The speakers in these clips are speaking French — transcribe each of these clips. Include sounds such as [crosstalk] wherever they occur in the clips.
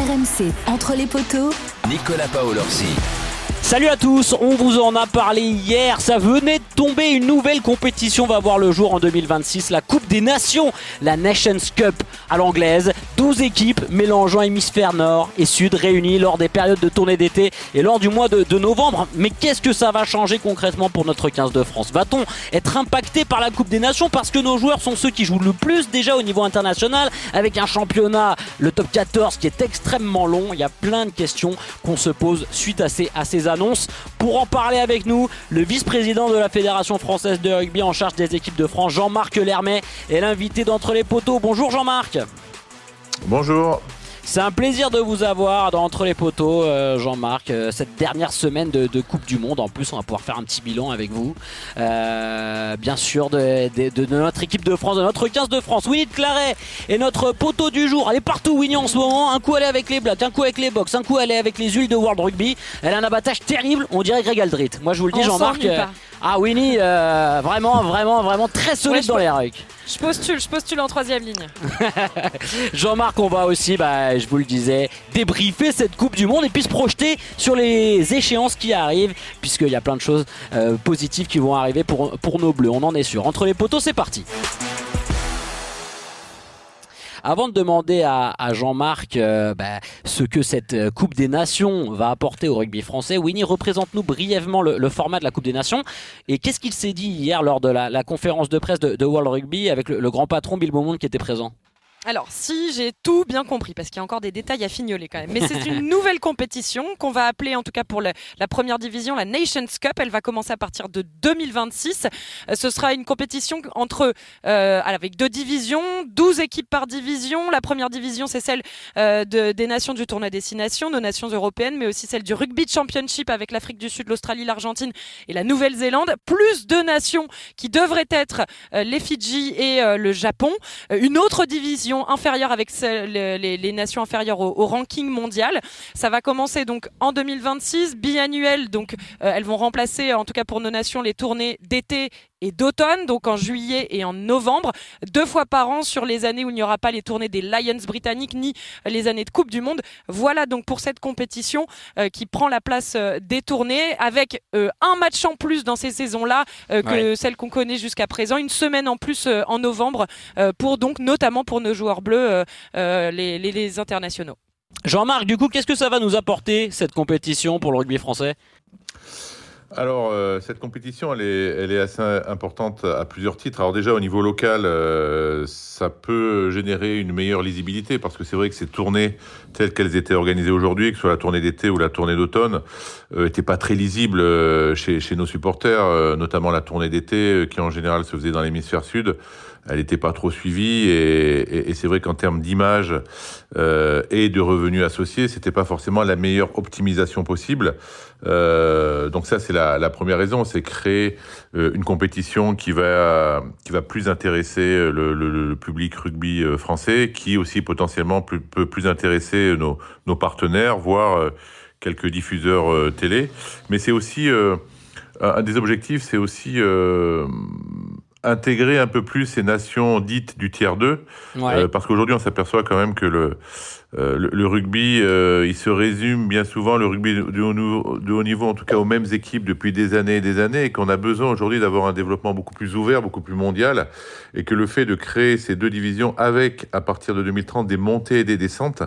RMC, entre les poteaux, Nicolas Paolorsi. Salut à tous, on vous en a parlé hier, ça venait de tomber, une nouvelle compétition va voir le jour en 2026, la Coupe des Nations, la Nations Cup à l'anglaise, 12 équipes mélangeant hémisphère nord et sud réunies lors des périodes de tournée d'été et lors du mois de, novembre. Mais qu'est-ce que ça va changer concrètement pour notre 15 de France? Va-t-on être impacté par la Coupe des Nations? Parce que nos joueurs sont ceux qui jouent le plus déjà au niveau international avec un championnat, le top 14 qui est extrêmement long, il y a plein de questions qu'on se pose suite à ces, à ces Pour en parler avec nous, le vice-président de la Fédération française de rugby en charge des équipes de France, Jean-Marc Lermet, est l'invité d'entre les poteaux. Bonjour Jean-Marc. Bonjour. C'est un plaisir de vous avoir dans Entre les poteaux, euh, Jean-Marc. Euh, cette dernière semaine de, de, Coupe du Monde, en plus, on va pouvoir faire un petit bilan avec vous. Euh, bien sûr, de, de, de, notre équipe de France, de notre 15 de France. Winnie de Claret est notre poteau du jour. Elle est partout, Winnie, en ce moment. Un coup, elle est avec les Blacks, un coup avec les Box, un coup, elle est avec les huiles de World Rugby. Elle a un abattage terrible, on dirait Greg Aldrit. Moi, je vous le dis, Jean-Marc. Ah, Winnie, euh, vraiment, vraiment, vraiment très solide ouais, dans les rucks. Je postule, je postule en troisième ligne. [laughs] Jean-Marc, on va aussi, bah, je vous le disais, débriefer cette Coupe du Monde et puis se projeter sur les échéances qui arrivent, puisqu'il y a plein de choses euh, positives qui vont arriver pour, pour nos bleus, on en est sûr. Entre les poteaux, c'est parti. Avant de demander à, Jean-Marc euh, bah, ce que cette Coupe des Nations va apporter au rugby français, Winnie, représente-nous brièvement le, format de la Coupe des Nations. Et qu'est-ce qu'il s'est dit hier lors de la, conférence de presse de, World Rugby avec le grand patron Bill Beaumont qui était présent? Alors, si j'ai tout bien compris, parce qu'il y a encore des détails à fignoler quand même, mais c'est une [laughs] nouvelle compétition qu'on va appeler, en tout cas pour le, la première division, la Nations Cup. Elle va commencer à partir de 2026. Euh, ce sera une compétition entre, euh, avec deux divisions, 12 équipes par division. La première division, c'est celle euh, de, des nations du tournoi destination, nos nations européennes, mais aussi celle du Rugby Championship avec l'Afrique du Sud, l'Australie, l'Argentine et la Nouvelle-Zélande, plus deux nations qui devraient être les Fidji et le Japon. une autre division inférieure avec les, nations inférieures au, au, ranking mondial. Ça va commencer donc en 2026, biannuel. Donc euh, elles vont remplacer, en tout cas pour nos nations, les tournées d'été et d'automne, donc en juillet et en novembre, deux fois par an sur les années où il n'y aura pas les tournées des Lions britanniques ni les années de Coupe du Monde. Voilà donc pour cette compétition euh, qui prend la place euh, des tournées avec euh, un match en plus dans ces saisons-là que ouais. celle qu'on connaît jusqu'à présent, une semaine en plus en novembre pour donc notamment pour nos joueurs bleus, les, les, les internationaux. Jean-Marc, du coup, qu'est-ce que ça va nous apporter cette compétition pour le rugby français? Alors, euh, cette compétition, elle est, elle assez importante à plusieurs titres. Alors déjà, au niveau local, euh, ça peut générer une meilleure lisibilité, parce que c'est vrai que ces tournées telles qu'elles étaient organisées aujourd'hui, que ce soit la tournée d'été ou la tournée d'automne, n'étaient euh, pas très lisibles chez, chez nos supporters, notamment la tournée d'été, qui en général se faisait dans l'hémisphère sud. Elle n'était pas trop suivie, et, et, et c'est vrai qu'en termes d'image et de revenus associés, c'était pas forcément la meilleure optimisation possible. donc ça, c'est la la, première raison, c'est créer euh, une compétition qui va, qui va plus intéresser le, le, le public rugby euh, français, qui aussi potentiellement peut plus intéresser nos, nos partenaires, voire euh, quelques diffuseurs euh, télé. Mais c'est aussi, euh, un des objectifs, c'est aussi euh, intégrer un peu plus ces nations dites du tiers 2, ouais. euh, parce qu'aujourd'hui on s'aperçoit quand même que le, euh, le, le, rugby, euh, il se résume bien souvent, le rugby de haut, niveau, de haut niveau, en tout cas aux mêmes équipes depuis des années et des années, et qu'on a besoin aujourd'hui d'avoir un développement beaucoup plus ouvert, beaucoup plus mondial, et que le fait de créer ces deux divisions avec, à partir de 2030, des montées et des descentes,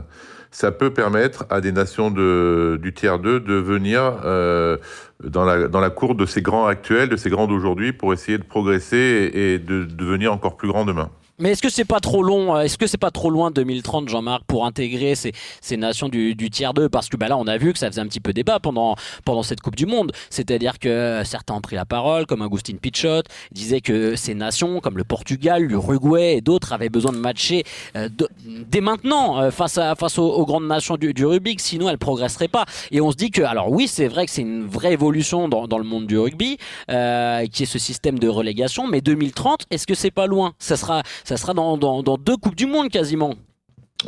ça peut permettre à des nations de, du tiers 2 de venir euh, dans, la, dans la cour de ces grands actuels, de ces grands d'aujourd'hui, pour essayer de progresser et, et de, de devenir encore plus grands demain. Mais est-ce que c'est pas trop long Est-ce que c'est pas trop loin 2030, Jean-Marc, pour intégrer ces, ces nations du, du tiers 2 Parce que bah là, on a vu que ça faisait un petit peu débat pendant, pendant cette Coupe du Monde. C'est-à-dire que certains ont pris la parole, comme Agustin Pichot, disaient que ces nations, comme le Portugal, l'Uruguay et d'autres, avaient besoin de matcher euh, dès maintenant euh, face, à, face aux, grandes nations du, du rugby, sinon elles progresseraient pas. Et on se dit que, alors oui, c'est vrai que c'est une vraie évolution dans, dans le monde du rugby, euh, qui est ce système de relégation, mais 2030, est-ce que c'est pas loin? Ça sera sera dans, dans, dans, deux Coupes du Monde quasiment.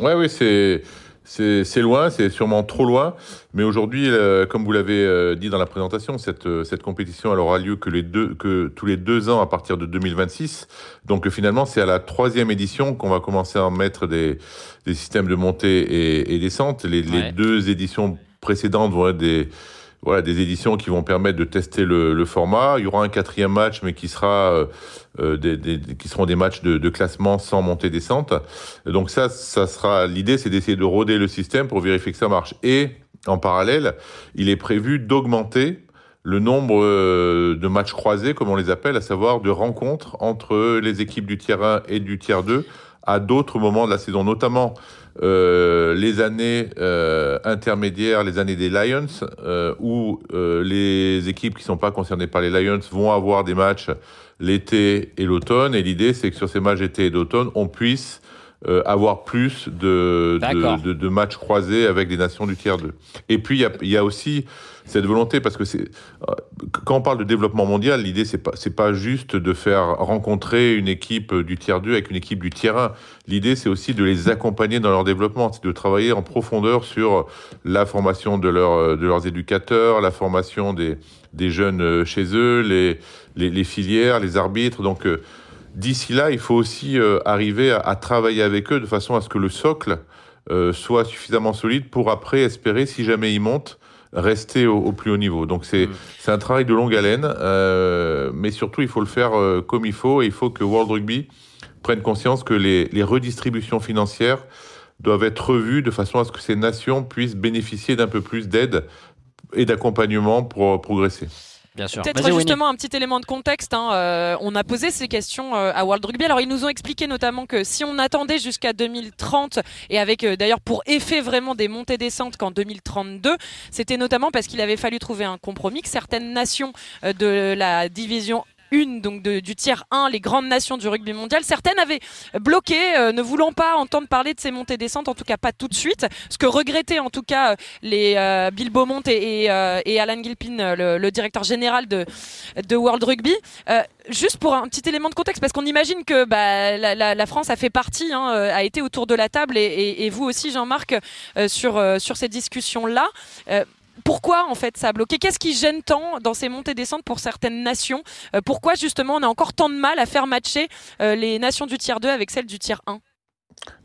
Ouais, oui, c'est. c'est loin, c'est sûrement trop loin, mais aujourd'hui, euh, comme vous l'avez euh, dit dans la présentation, cette, euh, cette compétition elle aura lieu que, les deux, que tous les deux ans à partir de 2026. Donc finalement, c'est à la troisième édition qu'on va commencer à mettre des, des systèmes de montée et, et descente. Les, les deux éditions précédentes vont être des voilà, des éditions qui vont permettre de tester le, format. Il y aura un quatrième match, mais qui sera euh, euh des, des, qui seront des matchs de, de classement sans montée descente. Donc ça, ça sera l'idée, c'est d'essayer de roder le système pour vérifier que ça marche. Et en parallèle, il est prévu d'augmenter le nombre euh, de matchs croisés, comme on les appelle, à savoir de rencontres entre les équipes du tiers 1 et du tiers 2 à d'autres moments de la saison, notamment euh, les années euh, intermédiaires, les années des Lions, euh, où euh, les équipes qui sont pas concernées par les Lions vont avoir des matchs l'été et l'automne. Et l'idée, c'est que sur ces matchs d'été et d'automne, on puisse euh, avoir plus de, de, de, de, matchs croisés avec des nations du tiers 2. Et puis, il y a, y a, aussi cette volonté, parce que c'est quand on parle de développement mondial, l'idée, c'est pas, pas juste de faire rencontrer une équipe du tiers 2 avec une équipe du tiers 1. L'idée, c'est aussi de les accompagner dans leur développement, c'est de travailler en profondeur sur la formation de, leur, de leurs éducateurs, la formation des, des jeunes chez eux, les, les, filières, les arbitres. Donc, euh, D'ici là, il faut aussi euh, arriver à, travailler avec eux de façon à ce que le socle euh, soit suffisamment solide pour après espérer, si jamais ils montent, rester au, au plus haut niveau. Donc c'est mmh. un travail de longue haleine, euh, mais surtout il faut le faire euh, comme il faut et il faut que World Rugby prenne conscience que les, les redistributions financières doivent être revues de façon à ce que ces nations puissent bénéficier d'un peu plus d'aide et d'accompagnement pour progresser. Bien sûr. Peut-être justement un petit élément de contexte. Hein, euh, on a posé ces questions euh, à World Rugby. Alors ils nous ont expliqué notamment que si on attendait jusqu'à 2030 et avec euh, d'ailleurs pour effet vraiment des montées descentes qu'en 2032, c'était notamment parce qu'il avait fallu trouver un compromis que certaines nations de la division une donc du tiers 1, les grandes nations du rugby mondial. Certaines avaient bloqué, euh, ne voulant pas entendre parler de ces montées descentes, en tout cas pas tout de suite. Ce que regrettaient en tout cas les euh, Bill Beaumont et, euh, Alan Gilpin, le, directeur général de, World Rugby. Juste pour un petit élément de contexte, parce qu'on imagine que bah, la, France a fait partie, hein, a été autour de la table, et vous aussi, Jean-Marc, sur, sur ces discussions-là pourquoi en fait ça a bloqué? Qu'est-ce qui gêne tant dans ces montées descentes pour certaines nations? Euh, Pourquoi justement on a encore tant de mal à faire matcher euh, les nations du tiers 2 avec celles du tiers 1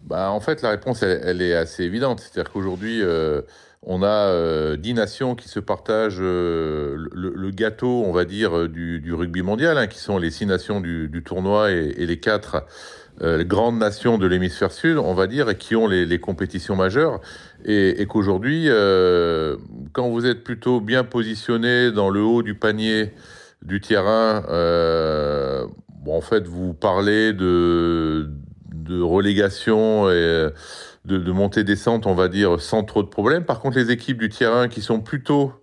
bah, En fait, la réponse, elle, est assez évidente. C'est-à-dire qu'aujourd'hui, euh, on a euh, dix nations qui se partagent le, gâteau, on va dire, du, rugby mondial, hein, qui sont les six nations du, tournoi et, et, les quatre euh, grandes nations de l'hémisphère sud, on va dire, et qui ont les, compétitions majeures. Et, qu'aujourd'hui, euh, quand vous êtes plutôt bien positionné dans le haut du panier du terrain, euh, en fait, vous parlez de, relégation et de, de montée-descente, on va dire, sans trop de problèmes. Par contre, les équipes du terrain qui sont plutôt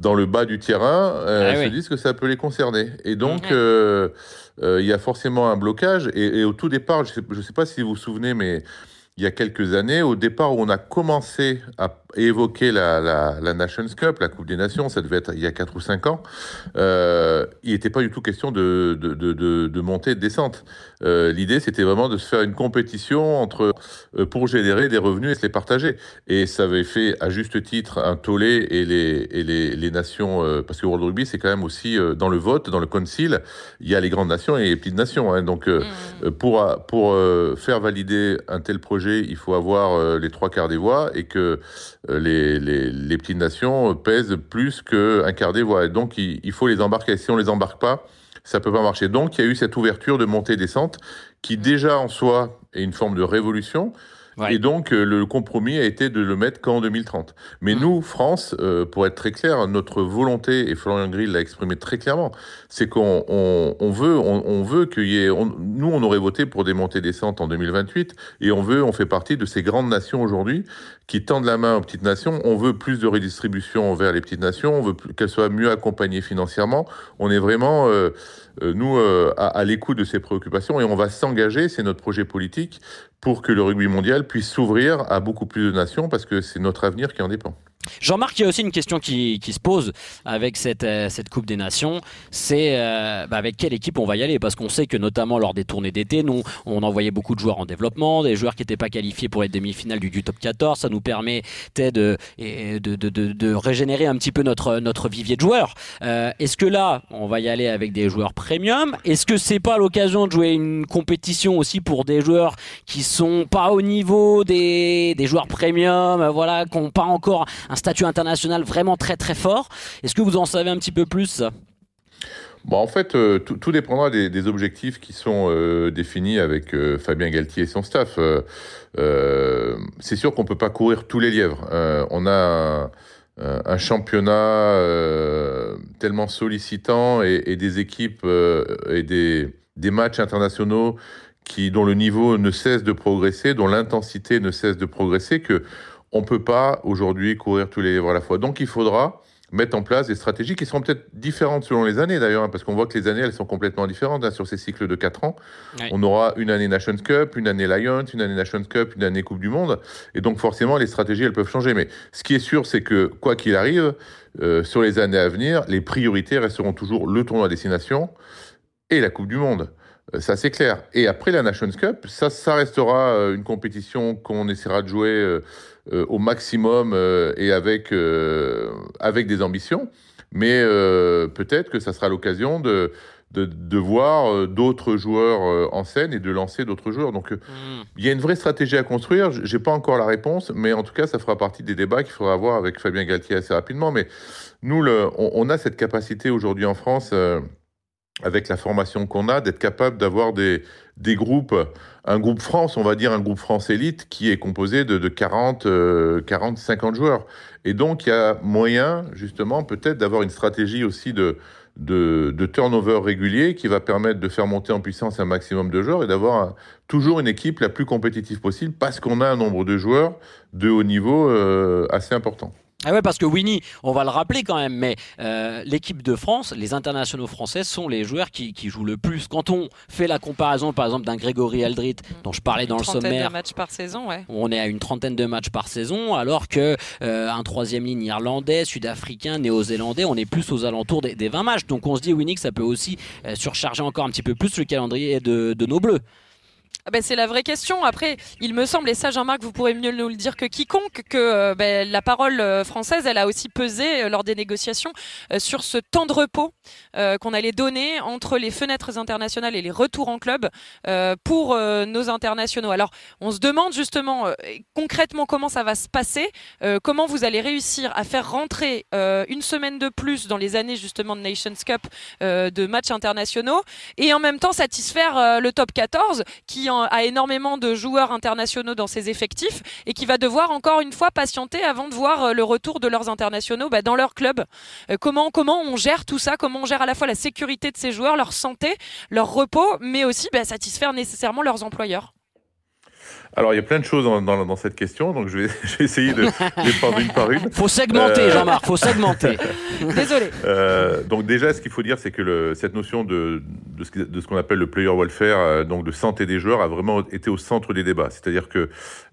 dans le bas du terrain euh, ah, se oui. disent que ça peut les concerner. Et donc, euh, euh, il y a forcément un blocage. Et, et au tout départ, je ne sais, sais, pas si vous vous souvenez, mais il y a quelques années, au départ où on a commencé à évoquer la, la, la Nations Cup, la Coupe des Nations, ça devait être il y a 4 ou 5 ans, euh, il n'était pas du tout question de, de, de, de, montée et de descente. Euh, L'idée, c'était vraiment de se faire une compétition entre, euh, pour générer des revenus et se les partager. Et ça avait fait, à juste titre, un tollé et les, et les, les nations, parce que World Rugby, c'est quand même aussi dans le vote, dans le concile, il y a les grandes nations et les petites nations. Hein. Donc, mmh. pour, pour faire valider un tel projet, il faut avoir les trois quarts des voix et que les, les, les, petites nations pèsent plus qu'un quart des voix. Donc, il, il, faut les embarquer. Si on les embarque pas, ça peut pas marcher. Donc, il y a eu cette ouverture de montée-descente qui, déjà en soi, est une forme de révolution. Ouais. Et donc, euh, le compromis a été de le mettre qu'en 2030. Mais mmh. nous, France, euh, pour être très clair, notre volonté, et Florian Grill l'a exprimé très clairement, c'est qu'on on, on, veut, on, on veut qu'il y ait... nous, on aurait voté pour des montées-descentes en 2028, et on veut, on fait partie de ces grandes nations aujourd'hui qui tendent la main aux petites nations. On veut plus de redistribution vers les petites nations, on veut qu'elles soient mieux accompagnées financièrement. On est vraiment, euh, nous, euh, à l'écoute de ces préoccupations, et on va s'engager, c'est notre projet politique, pour que le rugby mondial puisse s'ouvrir à beaucoup plus de nations parce que c'est notre avenir qui en dépend. Jean-Marc, il y a aussi une question qui, se pose avec cette, euh, cette Coupe des Nations, c'est euh, bah, avec quelle équipe on va y aller? Parce qu'on sait que notamment lors des tournées d'été, nous, on envoyait beaucoup de joueurs en développement, des joueurs qui n'étaient pas qualifiés pour les demi-finales du, top 14, ça nous permettait de, de, de, de, régénérer un petit peu notre, notre vivier de joueurs. Euh, est-ce que là, on va y aller avec des joueurs premium? Est-ce que c'est pas l'occasion de jouer une compétition aussi pour des joueurs qui sont pas au niveau des, des joueurs premium, voilà, qui n'ont pas encore un statut international vraiment très très fort. Est-ce que vous en savez un petit peu plus? Bon, en fait, euh, tout, dépendra des, objectifs qui sont euh, définis avec euh, Fabien Galtier et son staff. c'est sûr qu'on peut pas courir tous les lièvres. on a un, championnat tellement sollicitant et, des équipes et des, des, matchs internationaux qui, dont le niveau ne cesse de progresser, dont l'intensité ne cesse de progresser, que on ne peut pas aujourd'hui courir tous les livres à la fois. Donc il faudra mettre en place des stratégies qui seront peut-être différentes selon les années d'ailleurs, hein, parce qu'on voit que les années, elles sont complètement différentes hein, sur ces cycles de 4 ans. On aura une année Nations Cup, une année Lions, une année Nations Cup, une année Coupe du Monde, et donc forcément les stratégies, elles peuvent changer. Mais ce qui est sûr, c'est que quoi qu'il arrive, euh, sur les années à venir, les priorités resteront toujours le tournoi destination et la Coupe du Monde. Euh, ça, c'est clair. Et après la Nations Cup, ça, ça restera euh, une compétition qu'on essaiera de jouer euh, au maximum et avec, avec des ambitions. Mais peut-être que ça sera l'occasion de, de, voir d'autres joueurs en scène et de lancer d'autres joueurs. Donc, hmm. il y a une vraie stratégie à construire. J'ai pas encore la réponse, mais en tout cas, ça fera partie des débats qu'il faudra avoir avec Fabien Galtier assez rapidement. Mais nous, le, on, a cette capacité aujourd'hui en France avec la formation qu'on a, d'être capable d'avoir des, groupes, un groupe France, on va dire un groupe France élite, qui est composé de, de 40, 40, 50 joueurs. Et donc, il y a moyen, justement, peut-être d'avoir une stratégie aussi de, turnover régulier qui va permettre de faire monter en puissance un maximum de joueurs et d'avoir toujours une équipe la plus compétitive possible parce qu'on a un nombre de joueurs de haut niveau euh, assez important. Ah ouais, parce que Winnie, on va le rappeler quand même, mais euh, l'équipe de France, les internationaux français sont les joueurs qui, jouent le plus. Quand on fait la comparaison, par exemple, d'un Grégory Aldrit, mm. dont je parlais dans le sommaire, de matchs par saison, ouais. on est à une trentaine de matchs par saison, alors que euh, un troisième ligne irlandais, sud-africain, néo-zélandais, on est plus aux alentours des, 20 matchs. Donc on se dit, Winnie, que ça peut aussi euh, surcharger encore un petit peu plus le calendrier de, de nos bleus. Ah ben, c'est la vraie question. Après, il me semble, et ça Jean-Marc, vous pourrez mieux nous le dire que quiconque, que euh, ben, la parole euh, française, elle a aussi pesé euh, lors des négociations sur ce temps de repos qu'on allait donner entre les fenêtres internationales et les retours en club pour nos internationaux. Alors, on se demande justement concrètement comment ça va se passer, comment vous allez réussir à faire rentrer une semaine de plus dans les années justement de Nations Cup de matchs internationaux et en même temps satisfaire le top 14 qui en a énormément de joueurs internationaux dans ses effectifs et qui va devoir encore une fois patienter avant de voir euh, le retour de leurs internationaux bah, dans leur club. Euh, comment, comment on gère tout ça? Comment on gère à la fois la sécurité de ces joueurs, leur santé, leur repos, mais aussi bah, satisfaire nécessairement leurs employeurs? Alors, il y a plein de choses dans, dans, cette question, donc je vais, [laughs] je vais essayer de les prendre une par une. Faut segmenter, euh, Jean-Marc, faut segmenter. [laughs] Désolé. Euh, donc déjà, ce qu'il faut dire, c'est que le, cette notion de, de ce, de ce qu'on appelle le player welfare, euh, donc de santé des joueurs, a vraiment été au centre des débats. C'est-à-dire que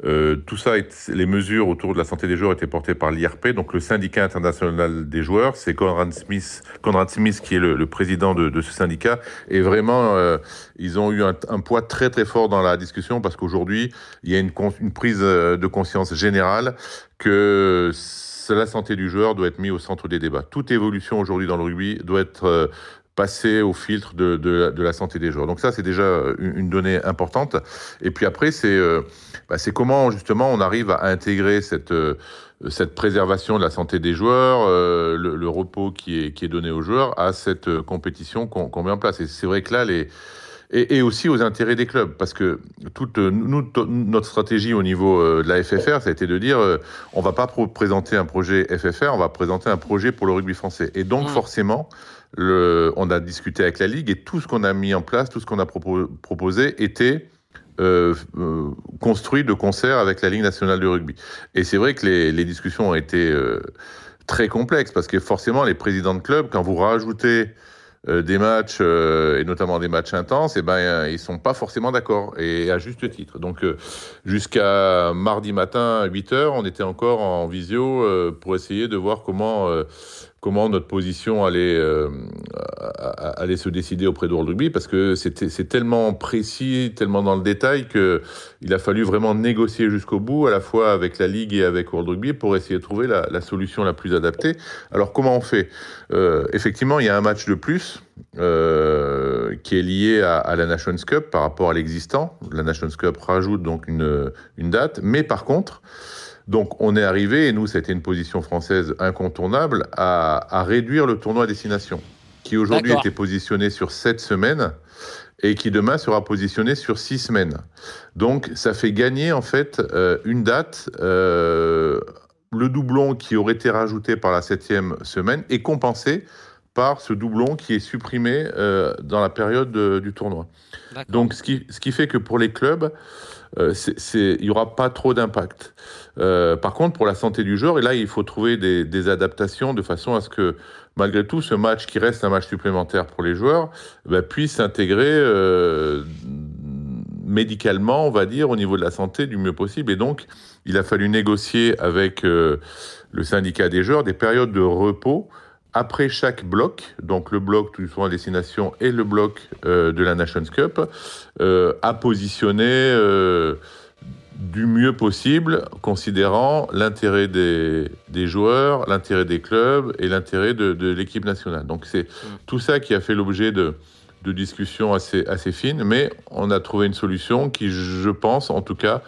euh, tout ça, les mesures autour de la santé des joueurs étaient portées par l'IRP, donc le syndicat international des joueurs. C'est Conrad Smith, Conrad Smith qui est le, le président de, de, ce syndicat, et vraiment, euh, ils ont eu un, un poids très très fort dans la discussion parce qu'aujourd'hui il y a une, prise euh, de conscience générale que la santé du joueur doit être mise au centre des débats. Toute évolution aujourd'hui dans le rugby doit être euh, passée au filtre de, la santé des joueurs. Donc ça, c'est déjà une, donnée importante. Et puis après, c'est euh, bah, comment justement on arrive à intégrer cette, préservation de la santé des joueurs, le, repos qui est donné aux joueurs à cette compétition qu'on met en place. Et c'est vrai que là, les et, et, aussi aux intérêts des clubs. Parce que toute nous, notre stratégie au niveau euh, de la FFR, ça a été de dire euh, on va pas présenter un projet FFR, on va présenter un projet pour le rugby français. Et donc, mmh. forcément, le, on a discuté avec la Ligue et tout ce qu'on a mis en place, tout ce qu'on a proposé était euh, euh, construit de concert avec la Ligue nationale de rugby. Et c'est vrai que les, les, discussions ont été euh, très complexes parce que forcément, les présidents de clubs, quand vous rajoutez des matchs, euh, et notamment des matchs intenses, et eh ben, ils sont pas forcément d'accord, et à juste titre. Donc, euh, jusqu'à mardi matin à 8 heures, on était encore en visio pour essayer de voir comment comment notre position allait, euh, allait se décider auprès de World Rugby, parce que c'est tellement précis, tellement dans le détail, qu'il a fallu vraiment négocier jusqu'au bout, à la fois avec la Ligue et avec World Rugby, pour essayer de trouver la, solution la plus adaptée. Alors comment on fait? Euh, Effectivement, il y a un match de plus euh, qui est lié à, à, la Nations Cup par rapport à l'existant. La Nations Cup rajoute donc une, une date, mais par contre... Donc on est arrivé, et nous, c'était une position française incontournable, à, réduire le tournoi à destination, qui aujourd'hui était positionné sur sept semaines et qui demain sera positionné sur six semaines. Donc ça fait gagner en fait euh, une date. Euh, le doublon qui aurait été rajouté par la septième semaine est compensé par ce doublon qui est supprimé euh, dans la période du tournoi. Donc ce qui, ce qui fait que pour les clubs, il n'y aura pas trop d'impact. Euh, par contre, pour la santé du joueur, et là, il faut trouver des, adaptations de façon à ce que, malgré tout, ce match qui reste un match supplémentaire pour les joueurs, bah, puisse s'intégrer euh, médicalement, on va dire, au niveau de la santé du mieux possible. Et donc, il a fallu négocier avec le syndicat des joueurs des périodes de repos après chaque bloc, donc le bloc tout souvent à destination et le bloc euh, de la Nations Cup, euh, à positionner euh, du mieux possible, considérant l'intérêt des, joueurs, l'intérêt des clubs et l'intérêt de, l'équipe nationale. Donc c'est mm. tout ça qui a fait l'objet de, discussions assez, assez fines, mais on a trouvé une solution qui, je pense, en tout cas,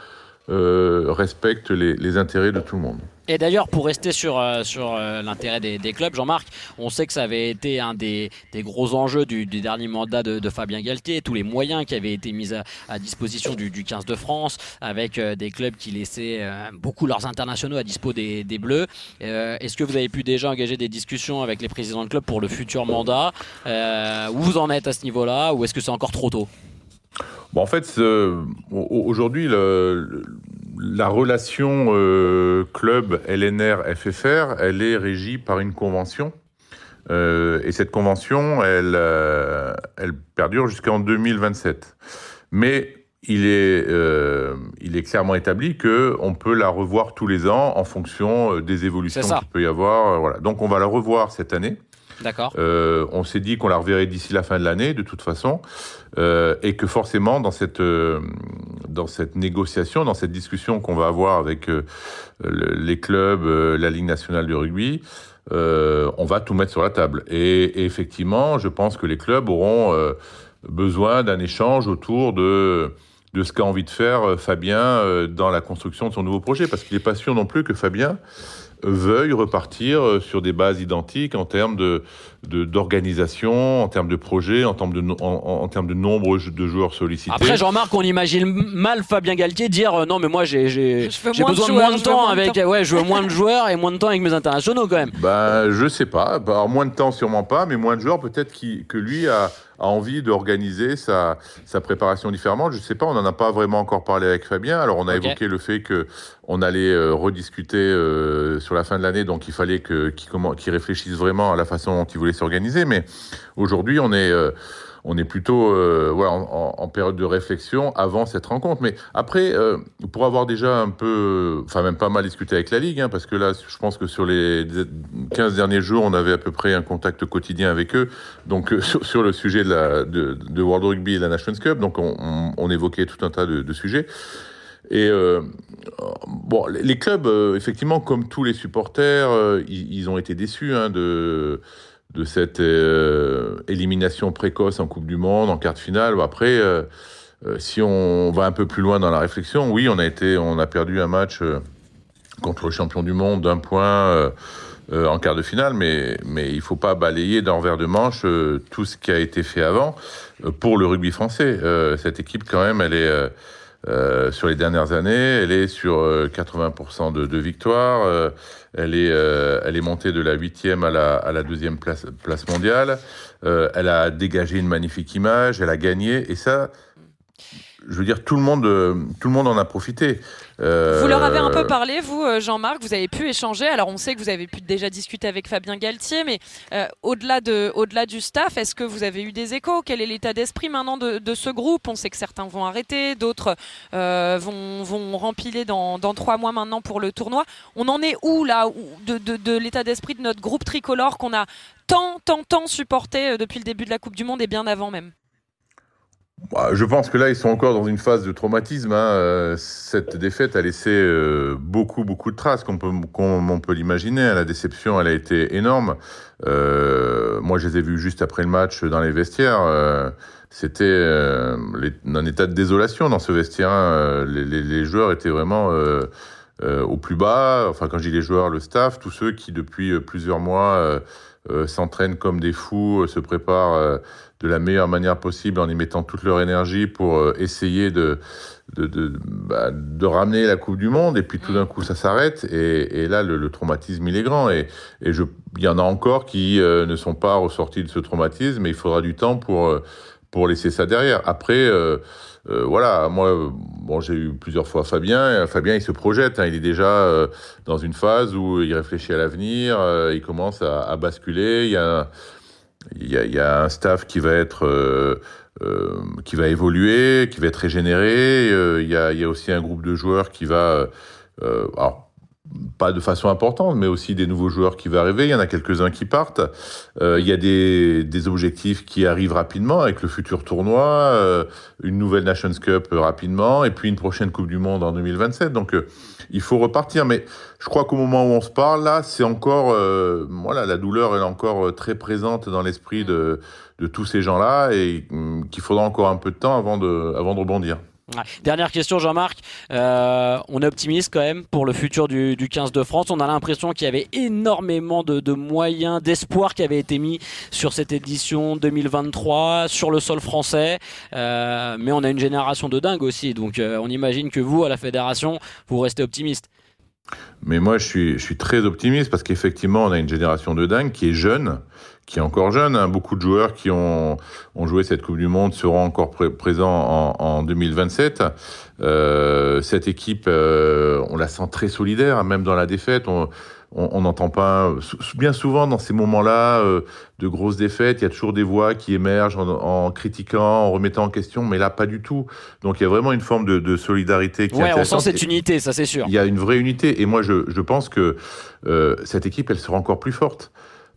respecte les intérêts de tout le monde. Et d'ailleurs, pour rester sur, euh, sur euh, l'intérêt des, clubs, Jean-Marc, on sait que ça avait été un des, gros enjeux du, dernier mandat de, Fabien Galtier, tous les moyens qui avaient été mis à, disposition du, 15 de France, avec euh, des clubs qui laissaient beaucoup leurs internationaux à dispo des, Bleus. Est-ce que vous avez pu déjà engager des discussions avec les présidents de clubs pour le futur mandat? Où vous en êtes à ce niveau-là? Ou est-ce que c'est encore trop tôt? Bon, en fait, aujourd'hui, la relation euh, club LNR-FFR, elle est régie par une convention. Euh, et cette convention, elle, euh, elle perdure jusqu'en 2027. Mais il est, il est clairement établi qu'on peut la revoir tous les ans en fonction des évolutions qu'il peut y avoir. voilà. Donc on va la revoir cette année. Euh, on s'est dit qu'on la reverrait d'ici la fin de l'année, de toute façon, euh, et que forcément, dans cette, euh, dans cette négociation, dans cette discussion qu'on va avoir avec les clubs, la Ligue nationale de rugby, on va tout mettre sur la table. Et, effectivement, je pense que les clubs auront besoin d'un échange autour de de ce qu'a envie de faire Fabien dans la construction de son nouveau projet, parce qu'il n'est pas sûr non plus que Fabien veuille repartir euh, sur des bases identiques en termes de, d'organisation, en termes de projet, en termes de, en, termes de nombre de joueurs sollicités. Après, Jean-Marc, on imagine mal Fabien Galtier dire euh, non, mais moi j'ai, j'ai, besoin de, moins de temps avec. Ouais, je veux moins de joueurs et moins de temps avec mes internationaux quand même. Ben, je sais pas. Bah, alors, moins de temps, sûrement pas, mais moins de joueurs, peut-être qui, que lui a a envie d'organiser sa, sa préparation différemment. Je ne sais pas, on n'en a pas vraiment encore parlé avec Fabien. Alors, on a évoqué le fait que on allait euh, rediscuter euh, sur la fin de l'année, donc il fallait qu'il réfléchisse vraiment à la façon dont il voulait s'organiser. Mais aujourd'hui, on est... Euh, on est plutôt euh, voilà, en, période de réflexion avant cette rencontre. Mais après, euh, pour avoir déjà un peu, enfin même pas mal discuté avec la Ligue, hein, parce que là, je pense que sur les 15 derniers jours, on avait à peu près un contact quotidien avec eux, donc euh, [laughs] sur, le sujet de, la, de, World Rugby et la Nations Cup, donc on, évoquait tout un tas de, sujets. Et bon, les clubs, effectivement, comme tous les supporters, ils, ont été déçus hein, de de cette euh, élimination précoce en Coupe du Monde, en quart de finale. Après, euh, euh, si on va un peu plus loin dans la réflexion, oui, on a été, on a perdu un match contre le champion du monde d'un point en quart de finale, mais mais il faut pas balayer d'un revers de manche tout ce qui a été fait avant pour le rugby français. cette équipe, quand même, elle est euh, sur les dernières années. Elle est sur 80% de, de victoires. Euh, elle, est, euh, elle est montée de la huitième à la, à la deuxième place, place mondiale. elle a dégagé une magnifique image. Elle a gagné. Et ça, je veux dire, tout le monde, euh, tout le monde en a profité. Euh, vous leur avez un peu parlé, vous, euh, Jean-Marc, vous avez pu échanger. Alors, on sait que vous avez pu déjà discuter avec Fabien Galtier, mais au-delà de, au-delà du staff, est-ce que vous avez eu des échos? Quel est l'état d'esprit maintenant de, ce groupe? On sait que certains vont arrêter, d'autres vont, vont rempiler dans, dans, trois mois maintenant pour le tournoi. On en est où là de, de, l'état d'esprit de notre groupe tricolore qu'on a tant, tant, tant supporté depuis le début de la Coupe du Monde et bien avant même? Je pense que là, ils sont encore dans une phase de traumatisme. Hein. Euh, cette défaite a laissé euh, beaucoup, beaucoup de traces, comme on peut, l'imaginer. La déception, elle a été énorme. Euh, moi, je les ai vus juste après le match dans les vestiaires. C'était un état de désolation dans ce vestiaire. Hein. Les, joueurs étaient vraiment au plus bas. Enfin, quand je dis les joueurs, le staff, tous ceux qui, depuis plusieurs mois, s'entraînent comme des fous, se préparent de la meilleure manière possible en y mettant toute leur énergie pour euh, essayer de, de, de, bah, de, ramener la Coupe du Monde. Et puis tout d'un coup, ça s'arrête. Et, et, là, le, traumatisme, il est grand. Et, et je, il y en a encore qui euh, ne sont pas ressortis de ce traumatisme, mais il faudra du temps pour, euh, pour laisser ça derrière. Après, voilà, moi, bon, j'ai eu plusieurs fois Fabien. Fabien, il se projette. Hein, il est déjà dans une phase où il réfléchit à l'avenir. il commence à, à basculer. Il y a il y, a, un staff qui va être euh, euh, qui va évoluer, qui va être régénéré. Euh, il, y a, aussi un groupe de joueurs qui va alors pas de façon importante, mais aussi des nouveaux joueurs qui vont arriver. Il y en a quelques-uns qui partent. Euh, il y a des, des, objectifs qui arrivent rapidement avec le futur tournoi, euh, une nouvelle Nations Cup rapidement, et puis une prochaine Coupe du Monde en 2027. Donc euh, il faut repartir. Mais je crois qu'au moment où on se parle, là, c'est encore, voilà, la douleur est encore très présente dans l'esprit de, de tous ces gens-là, et hum, qu'il faudra encore un peu de temps avant de, avant de rebondir. Dernière question, Jean-Marc. Euh, on est optimiste quand même pour le futur du, 15 de France. On a l'impression qu'il y avait énormément de, moyens, d'espoir qui avaient été mis sur cette édition 2023 sur le sol français. Euh, mais on a une génération de dingue aussi. Donc euh, on imagine que vous, à la fédération, vous restez optimiste. Mais moi, je suis, je suis très optimiste parce qu'effectivement, on a une génération de dingue qui est jeune, qui est encore jeune. Hein. Beaucoup de joueurs qui ont, ont joué cette Coupe du Monde seront encore présents en, en 2027. Euh, cette équipe, euh, on la sent très solidaire, hein, même dans la défaite. On n'entend pas bien souvent dans ces moments-là euh, de grosses défaites. Il y a toujours des voix qui émergent en, critiquant, en remettant en question, mais là pas du tout. Donc il y a vraiment une forme de, de solidarité qui ouais, on sent cette unité, ça c'est sûr. Il y a une vraie unité, et moi je, je pense que euh, cette équipe, elle sera encore plus forte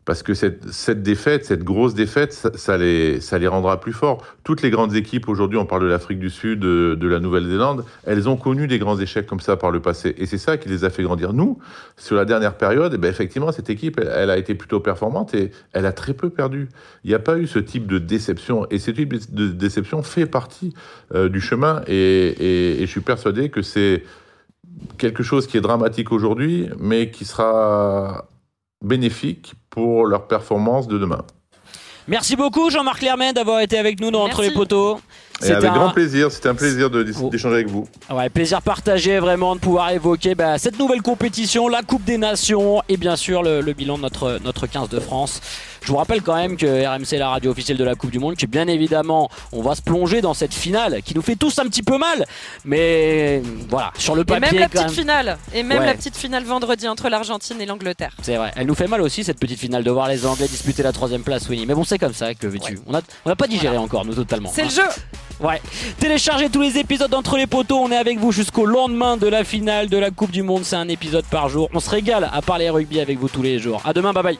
parce que cette, cette défaite, cette grosse défaite, ça, les, ça les rendra plus forts. Toutes les grandes équipes, aujourd'hui, on parle de l'Afrique du Sud, de, la Nouvelle-Zélande, elles ont connu des grands échecs comme ça par le passé. Et c'est ça qui les a fait grandir. Nous, sur la dernière période, eh ben effectivement, cette équipe, elle, a été plutôt performante et elle a très peu perdu. Il n'y a pas eu ce type de déception. Et ce type de déception fait partie euh, du chemin. et je suis persuadé que c'est quelque chose qui est dramatique aujourd'hui, mais qui sera bénéfique pour leur performance de demain. Merci beaucoup Jean-Marc Lermain d'avoir été avec nous dans Entre les poteaux. C'était avec grand plaisir, c'était un plaisir oh. d'échanger avec vous. Ouais, plaisir partagé vraiment de pouvoir évoquer bah, cette nouvelle compétition, la Coupe des Nations et bien sûr le, bilan de notre, notre 15 de France. Je vous rappelle quand même que RMC est la radio officielle de la Coupe du Monde, que bien évidemment on va se plonger dans cette finale qui nous fait tous un petit peu mal, mais voilà, sur le papier. Et même la petite finale, et même la petite finale vendredi entre l'Argentine et l'Angleterre. C'est vrai, elle nous fait mal aussi cette petite finale de voir les Anglais disputer la troisième place, oui. Mais bon, c'est comme ça que veux-tu. On n'a on a pas digéré encore, nous totalement. C'est le jeu Ouais. Téléchargez tous les épisodes d'entre les poteaux. On est avec vous jusqu'au lendemain de la finale de la Coupe du Monde. C'est un épisode par jour. On se régale à parler rugby avec vous tous les jours. À demain. Bye bye.